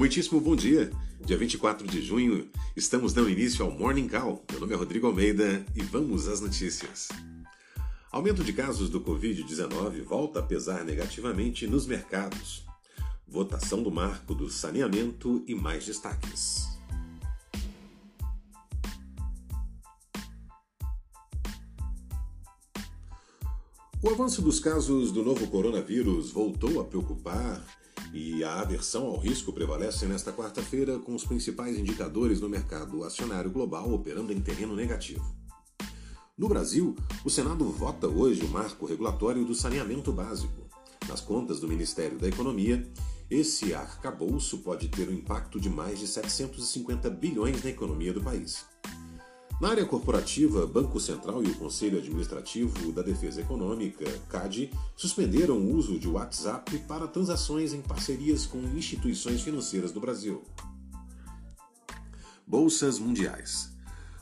Muitíssimo bom dia. Dia 24 de junho, estamos dando início ao Morning Call. Meu nome é Rodrigo Almeida e vamos às notícias. Aumento de casos do Covid-19 volta a pesar negativamente nos mercados. Votação do marco do saneamento e mais destaques. O avanço dos casos do novo coronavírus voltou a preocupar e a aversão ao risco prevalece nesta quarta-feira, com os principais indicadores no mercado acionário global operando em terreno negativo. No Brasil, o Senado vota hoje o marco regulatório do saneamento básico. Nas contas do Ministério da Economia, esse arcabouço pode ter um impacto de mais de 750 bilhões na economia do país. Na área corporativa, Banco Central e o Conselho Administrativo da Defesa Econômica, CAD, suspenderam o uso de WhatsApp para transações em parcerias com instituições financeiras do Brasil. Bolsas mundiais.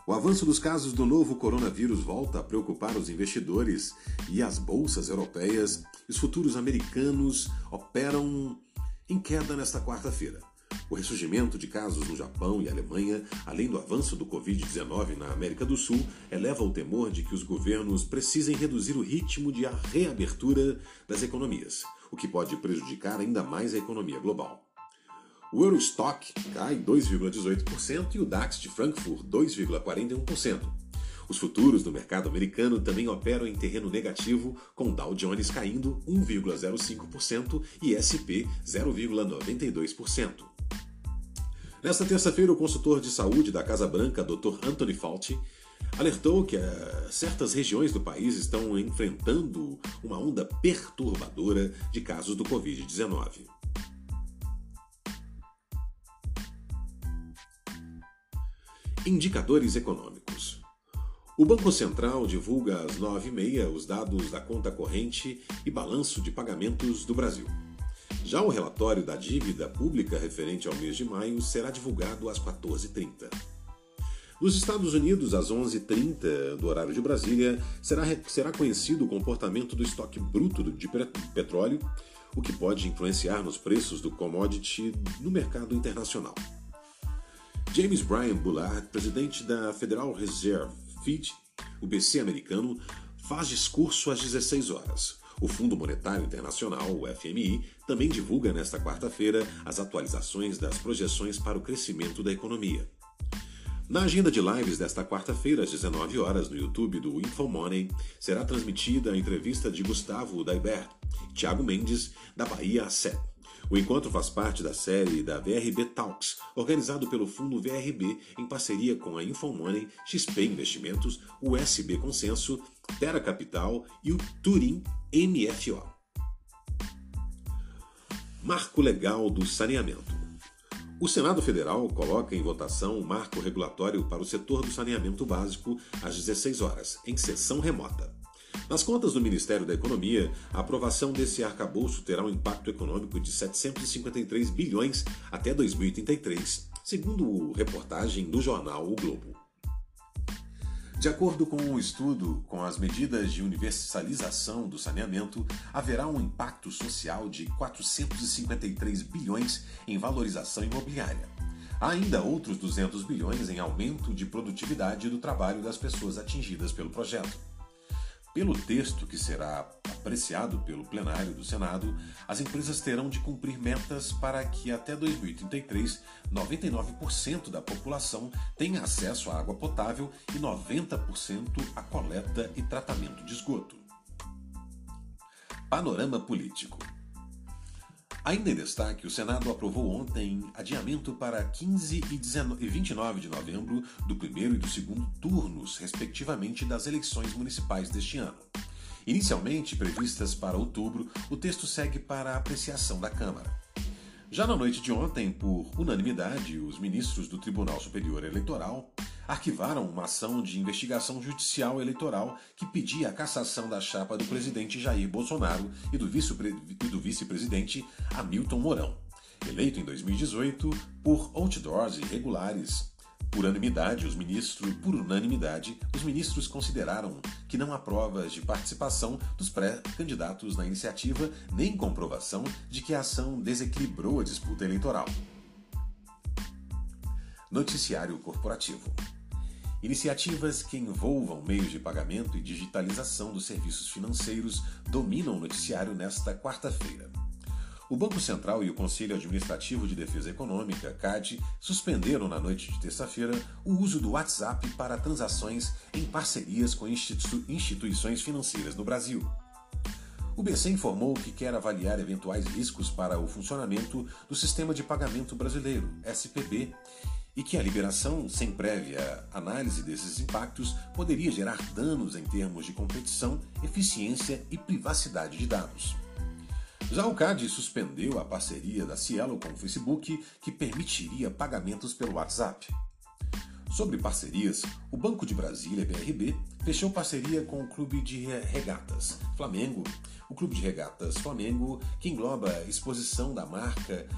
O avanço dos casos do novo coronavírus volta a preocupar os investidores e as bolsas europeias. Os futuros americanos operam em queda nesta quarta-feira. O ressurgimento de casos no Japão e Alemanha, além do avanço do Covid-19 na América do Sul, eleva o temor de que os governos precisem reduzir o ritmo de reabertura das economias, o que pode prejudicar ainda mais a economia global. O Eurostock cai 2,18% e o DAX de Frankfurt 2,41%. Os futuros do mercado americano também operam em terreno negativo, com Dow Jones caindo 1,05% e SP 0,92%. Nesta terça-feira, o consultor de saúde da Casa Branca, Dr. Anthony Fauci, alertou que uh, certas regiões do país estão enfrentando uma onda perturbadora de casos do Covid-19. Indicadores econômicos. O Banco Central divulga às 9h30 os dados da conta corrente e balanço de pagamentos do Brasil. Já o relatório da dívida pública referente ao mês de maio será divulgado às 14h30. Nos Estados Unidos, às 11h30 do horário de Brasília, será, será conhecido o comportamento do estoque bruto de petróleo, o que pode influenciar nos preços do commodity no mercado internacional. James Brian Bullard, presidente da Federal Reserve Fed, o BC americano, faz discurso às 16 horas. O Fundo Monetário Internacional, o FMI, também divulga nesta quarta-feira as atualizações das projeções para o crescimento da economia. Na agenda de lives desta quarta-feira, às 19 horas, no YouTube do InfoMoney, será transmitida a entrevista de Gustavo Daibert, Thiago Mendes, da Bahia 7. O encontro faz parte da série da VRB Talks, organizado pelo Fundo VRB em parceria com a Infomoney, XP Investimentos, o SB Consenso, Terra Capital e o Turim MFO. Marco Legal do Saneamento. O Senado Federal coloca em votação o marco regulatório para o setor do saneamento básico às 16 horas, em sessão remota. Nas contas do Ministério da Economia, a aprovação desse arcabouço terá um impacto econômico de 753 bilhões até 2033, segundo reportagem do jornal O Globo. De acordo com um estudo, com as medidas de universalização do saneamento, haverá um impacto social de 453 bilhões em valorização imobiliária. Há ainda outros 200 bilhões em aumento de produtividade do trabalho das pessoas atingidas pelo projeto. Pelo texto que será apreciado pelo plenário do Senado, as empresas terão de cumprir metas para que até 2033 99% da população tenha acesso à água potável e 90% à coleta e tratamento de esgoto. Panorama político. Ainda em destaque, o Senado aprovou ontem adiamento para 15 e 29 de novembro do primeiro e do segundo turnos, respectivamente, das eleições municipais deste ano. Inicialmente previstas para outubro, o texto segue para a apreciação da Câmara. Já na noite de ontem, por unanimidade, os ministros do Tribunal Superior Eleitoral arquivaram uma ação de investigação judicial eleitoral que pedia a cassação da chapa do presidente Jair Bolsonaro e do vice-presidente Hamilton Mourão, eleito em 2018 por outdoors irregulares. Por unanimidade, os ministros, por unanimidade, os ministros consideraram que não há provas de participação dos pré-candidatos na iniciativa, nem comprovação de que a ação desequilibrou a disputa eleitoral. Noticiário Corporativo. Iniciativas que envolvam meios de pagamento e digitalização dos serviços financeiros dominam o noticiário nesta quarta-feira. O Banco Central e o Conselho Administrativo de Defesa Econômica, CAD, suspenderam na noite de terça-feira o uso do WhatsApp para transações em parcerias com institu instituições financeiras no Brasil. O BC informou que quer avaliar eventuais riscos para o funcionamento do Sistema de Pagamento Brasileiro, SPB, e que a liberação, sem prévia análise desses impactos, poderia gerar danos em termos de competição, eficiência e privacidade de dados. Já o CAD suspendeu a parceria da Cielo com o Facebook, que permitiria pagamentos pelo WhatsApp. Sobre parcerias, o Banco de Brasília, BRB, fechou parceria com o Clube de Regatas Flamengo. O Clube de Regatas Flamengo, que engloba a exposição da marca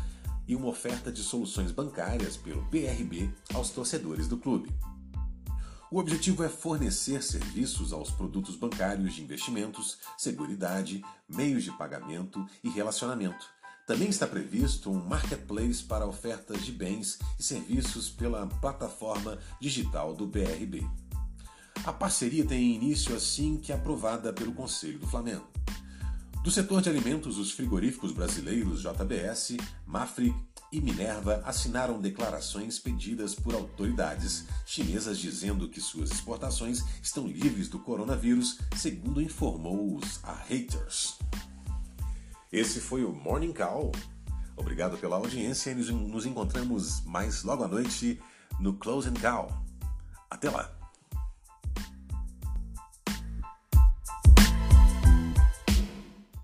e uma oferta de soluções bancárias pelo BRB aos torcedores do clube. O objetivo é fornecer serviços aos produtos bancários de investimentos, seguridade, meios de pagamento e relacionamento. Também está previsto um marketplace para ofertas de bens e serviços pela plataforma digital do BRB. A parceria tem início assim que aprovada pelo Conselho do Flamengo. Do setor de alimentos, os frigoríficos brasileiros JBS, Mafrig e Minerva assinaram declarações pedidas por autoridades chinesas dizendo que suas exportações estão livres do coronavírus, segundo informou os a Haters. Esse foi o Morning Call. Obrigado pela audiência e nos encontramos mais logo à noite no Closing Call. Até lá!